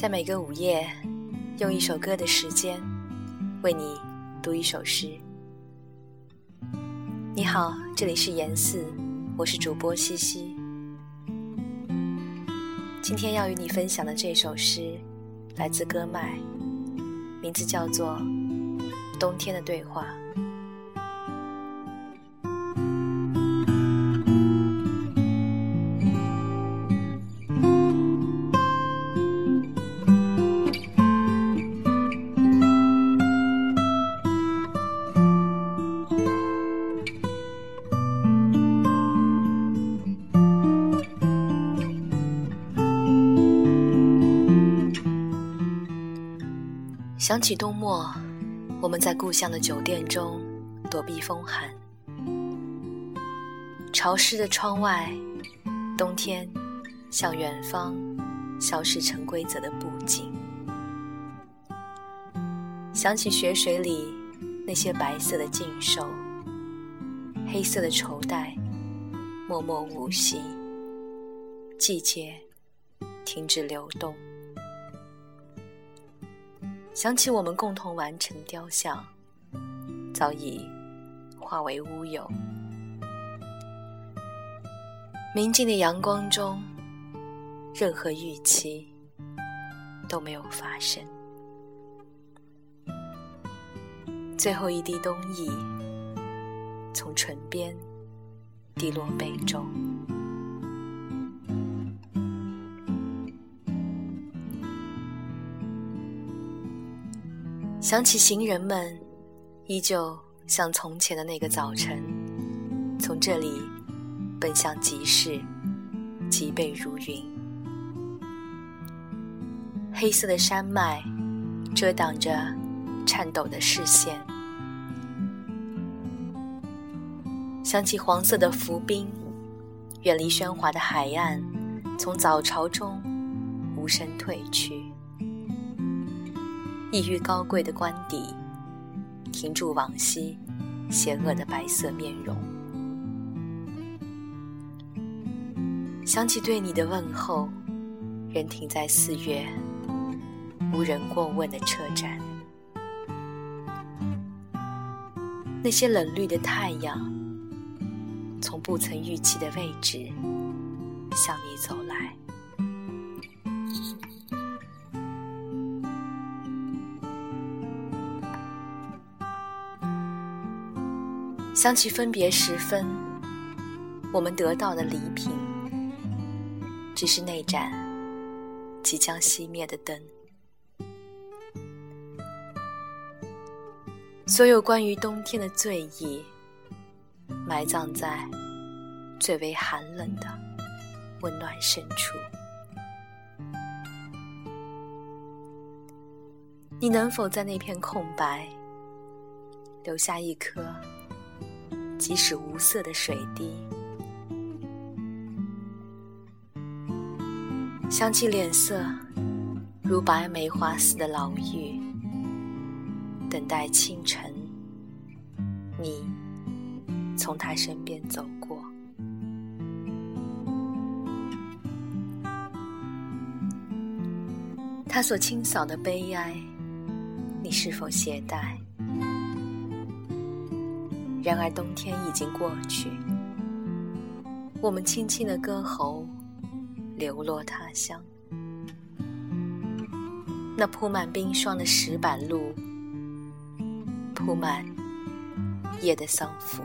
在每个午夜，用一首歌的时间，为你读一首诗。你好，这里是严四，我是主播西西。今天要与你分享的这首诗，来自歌麦，名字叫做《冬天的对话》。想起冬末，我们在故乡的酒店中躲避风寒，潮湿的窗外，冬天向远方消失成规则的布景。想起雪水里那些白色的禁兽，黑色的绸带，默默无息，季节停止流动。想起我们共同完成的雕像，早已化为乌有。明净的阳光中，任何预期都没有发生。最后一滴冬意从唇边滴落杯中。想起行人们，依旧像从前的那个早晨，从这里奔向集市，脊背如云。黑色的山脉遮挡着颤抖的视线。想起黄色的浮冰，远离喧哗的海岸，从早潮中无声退去。异域高贵的官邸，停住往昔邪恶的白色面容。想起对你的问候，仍停在四月无人过问的车站。那些冷绿的太阳，从不曾预期的位置向你走来。想起分别时分，我们得到的礼品，只是那盏即将熄灭的灯。所有关于冬天的醉意，埋葬在最为寒冷的温暖深处。你能否在那片空白，留下一颗？即使无色的水滴，想起脸色如白梅花似的老妪，等待清晨，你从他身边走过。他所清扫的悲哀，你是否携带？然而冬天已经过去，我们轻轻的歌喉流落他乡。那铺满冰霜的石板路，铺满夜的丧服。